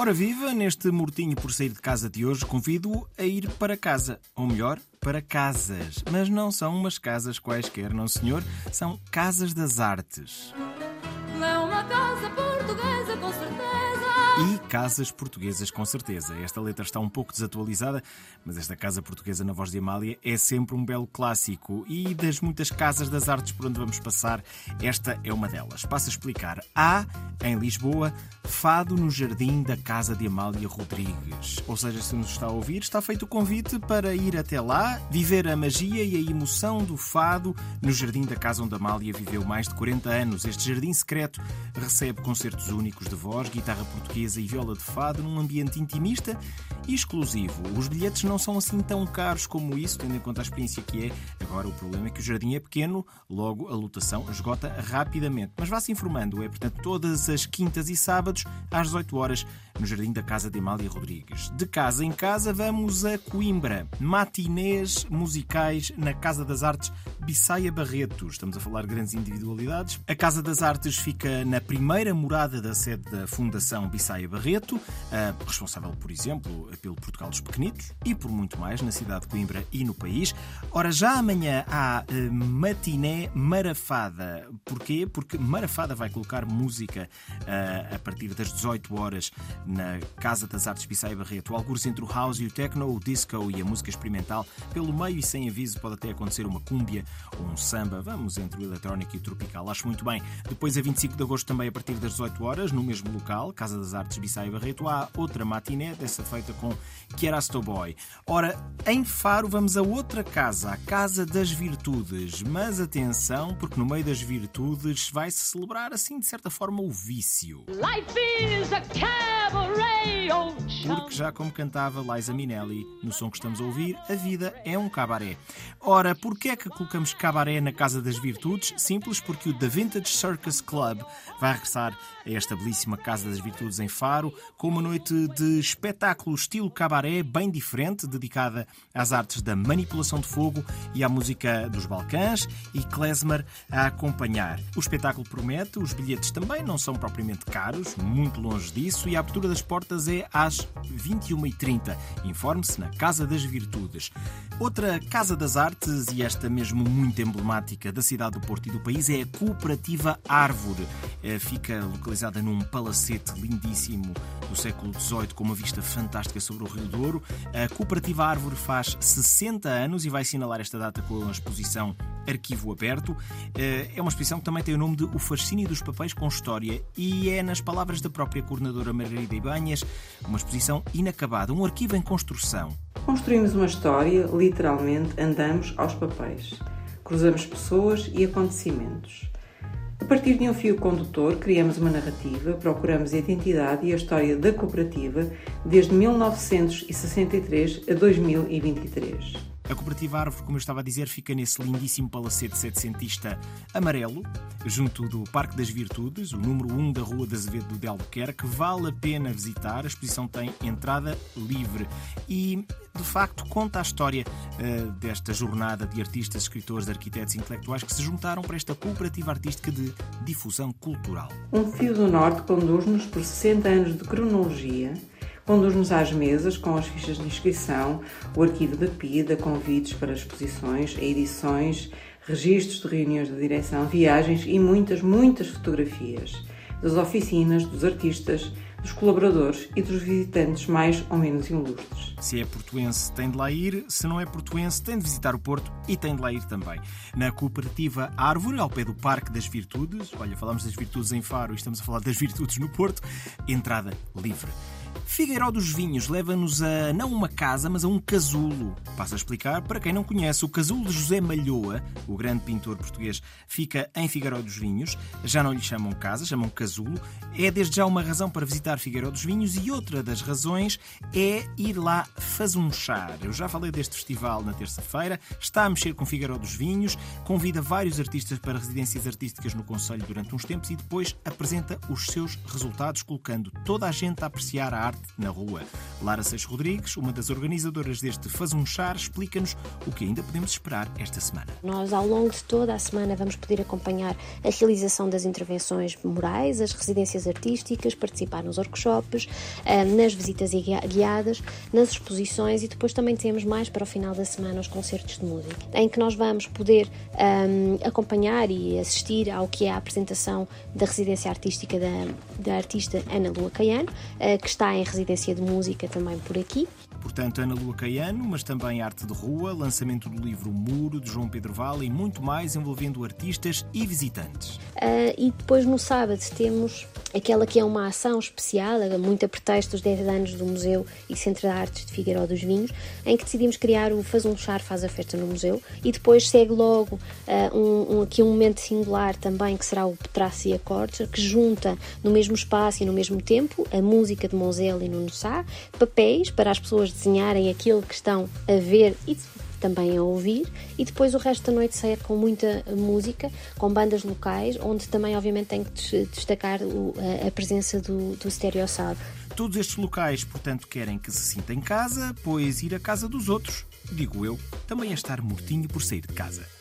Ora viva, neste mortinho por sair de casa de hoje, convido-o a ir para casa. Ou melhor, para casas. Mas não são umas casas quaisquer, não senhor. São casas das artes. É uma casa portuguesa, com certeza. E casas portuguesas, com certeza. Esta letra está um pouco desatualizada, mas esta casa portuguesa na voz de Amália é sempre um belo clássico. E das muitas casas das artes por onde vamos passar, esta é uma delas. Passo a explicar. Há, em Lisboa, Fado no Jardim da Casa de Amália Rodrigues. Ou seja, se nos está a ouvir, está feito o convite para ir até lá, viver a magia e a emoção do fado no jardim da casa onde Amália viveu mais de 40 anos. Este jardim secreto recebe concertos únicos de voz, guitarra portuguesa e viola de fado num ambiente intimista e exclusivo. Os bilhetes não são assim tão caros como isso, tendo em conta a experiência que é. Agora, o problema é que o jardim é pequeno, logo a lotação esgota rapidamente. Mas vá-se informando, é portanto todas as quintas e sábados às 18 horas no jardim da casa de Amália Rodrigues. De casa em casa, vamos a Coimbra. Matinês musicais na Casa das Artes Bissaia Barreto. Estamos a falar de grandes individualidades. A Casa das Artes fica na primeira morada da sede da Fundação Bissaia Barreto, responsável, por exemplo, pelo Portugal dos Pequenitos e por muito mais na cidade de Coimbra e no país. Ora, já amanhã há uh, matiné Marafada. Porquê? Porque Marafada vai colocar música uh, a partir das 18 horas na Casa das Artes Bissaia Barreto. Alguns entre o house e o techno, o disco e a música experimental. Pelo meio e sem aviso pode até acontecer uma cúmbia ou um samba. Vamos entre o eletrónico e o tropical. Acho muito bem. Depois, a 25 de agosto, também a partir das 18 horas, no mesmo local, Casa das Artes Bissaia Barreto, há outra matiné, dessa feita com Chiarasto Boy. Ora, em Faro vamos a outra casa, a Casa das Virtudes. Mas atenção, porque no meio das virtudes vai-se celebrar, assim, de certa forma, o vício. Life is a oh, Porque já como cantava Liza Minnelli no som que estamos a ouvir, a vida é um cabaré. Ora, porquê é que colocamos cabaré na Casa das Virtudes? Simples, porque o The Vintage Circus Club vai regressar a esta belíssima Casa das Virtudes em Faro com uma noite de espetáculo estilo cabaré bem diferente, dedicada às artes da manipulação de fogo e à música dos Balcãs e klezmer a acompanhar. O espetáculo promete, os bilhetes também não são propriamente caros, muito longe disso, e a abertura das portas é às 21h30. Informe-se na Casa das Virtudes. Outra Casa das Artes, e esta mesmo muito emblemática da cidade do Porto e do país, é a Cooperativa Árvore. Eh, fica localizada num palacete lindíssimo do século XVIII, com uma vista fantástica sobre o Rio Douro. A Cooperativa Árvore faz 60 anos e vai assinalar esta data com a exposição Arquivo Aberto. Eh, é uma exposição que também tem o nome de O Fascínio dos Papéis com História e é, nas palavras da própria coordenadora Margarida Ibanhas, uma exposição inacabada, um arquivo em construção. Construímos uma história, literalmente andamos aos papéis. Cruzamos pessoas e acontecimentos. A partir de um fio condutor, criamos uma narrativa, procuramos a identidade e a história da cooperativa desde 1963 a 2023. A Cooperativa Árvore, como eu estava a dizer, fica nesse lindíssimo palacete setecentista amarelo, junto do Parque das Virtudes, o número 1 da Rua de Azevedo de Albuquerque. Vale a pena visitar. A exposição tem entrada livre e, de facto, conta a história uh, desta jornada de artistas, escritores, arquitetos e intelectuais que se juntaram para esta cooperativa artística de difusão cultural. Um fio do Norte conduz-nos por 60 anos de cronologia Conduz-nos às mesas com as fichas de inscrição, o arquivo da PIDA, convites para exposições, edições, registros de reuniões de direção, viagens e muitas, muitas fotografias das oficinas, dos artistas, dos colaboradores e dos visitantes mais ou menos ilustres. Se é portuense, tem de lá ir. Se não é portuense, tem de visitar o Porto e tem de lá ir também. Na cooperativa Árvore, ao pé do Parque das Virtudes, olha, falamos das virtudes em Faro e estamos a falar das virtudes no Porto, entrada livre. Figueiró dos Vinhos leva-nos a não uma casa, mas a um casulo. Passo a explicar para quem não conhece. O casulo de José Malhoa, o grande pintor português, fica em Figueiró dos Vinhos. Já não lhe chamam casa, chamam casulo. É desde já uma razão para visitar Figueiró dos Vinhos e outra das razões é ir lá fazunchar. Eu já falei deste festival na terça-feira. Está a mexer com Figueiró dos Vinhos, convida vários artistas para residências artísticas no Conselho durante uns tempos e depois apresenta os seus resultados, colocando toda a gente a apreciar a arte na rua. Lara Seixas Rodrigues, uma das organizadoras deste Faz um Char, explica-nos o que ainda podemos esperar esta semana. Nós, ao longo de toda a semana, vamos poder acompanhar a realização das intervenções morais, as residências artísticas, participar nos workshops, eh, nas visitas guiadas, nas exposições e depois também temos mais para o final da semana os concertos de música, em que nós vamos poder ehm, acompanhar e assistir ao que é a apresentação da residência artística da, da artista Ana Lua Caiano, uh, que está em residência de música também por aqui. Portanto, Ana Lua Caiano, mas também arte de rua, lançamento do livro Muro, de João Pedro Vale e muito mais envolvendo artistas e visitantes. Uh, e depois no sábado temos aquela que é uma ação especial, muito a pretexto dos 10 anos do Museu e Centro de Artes de Figueiró dos Vinhos, em que decidimos criar o Faz um Char, Faz a Festa no Museu e depois segue logo uh, um, um, aqui um momento singular também que será o Petraço e Acordes, que junta no mesmo espaço e no mesmo tempo a música de Moselle e Nuno Sá, papéis para as pessoas desenharem aquilo que estão a ver e também a ouvir, e depois o resto da noite sair com muita música, com bandas locais, onde também, obviamente, tem que destacar a presença do, do Stereo Sound. Todos estes locais, portanto, querem que se sinta em casa, pois ir à casa dos outros, digo eu, também é estar mortinho por sair de casa.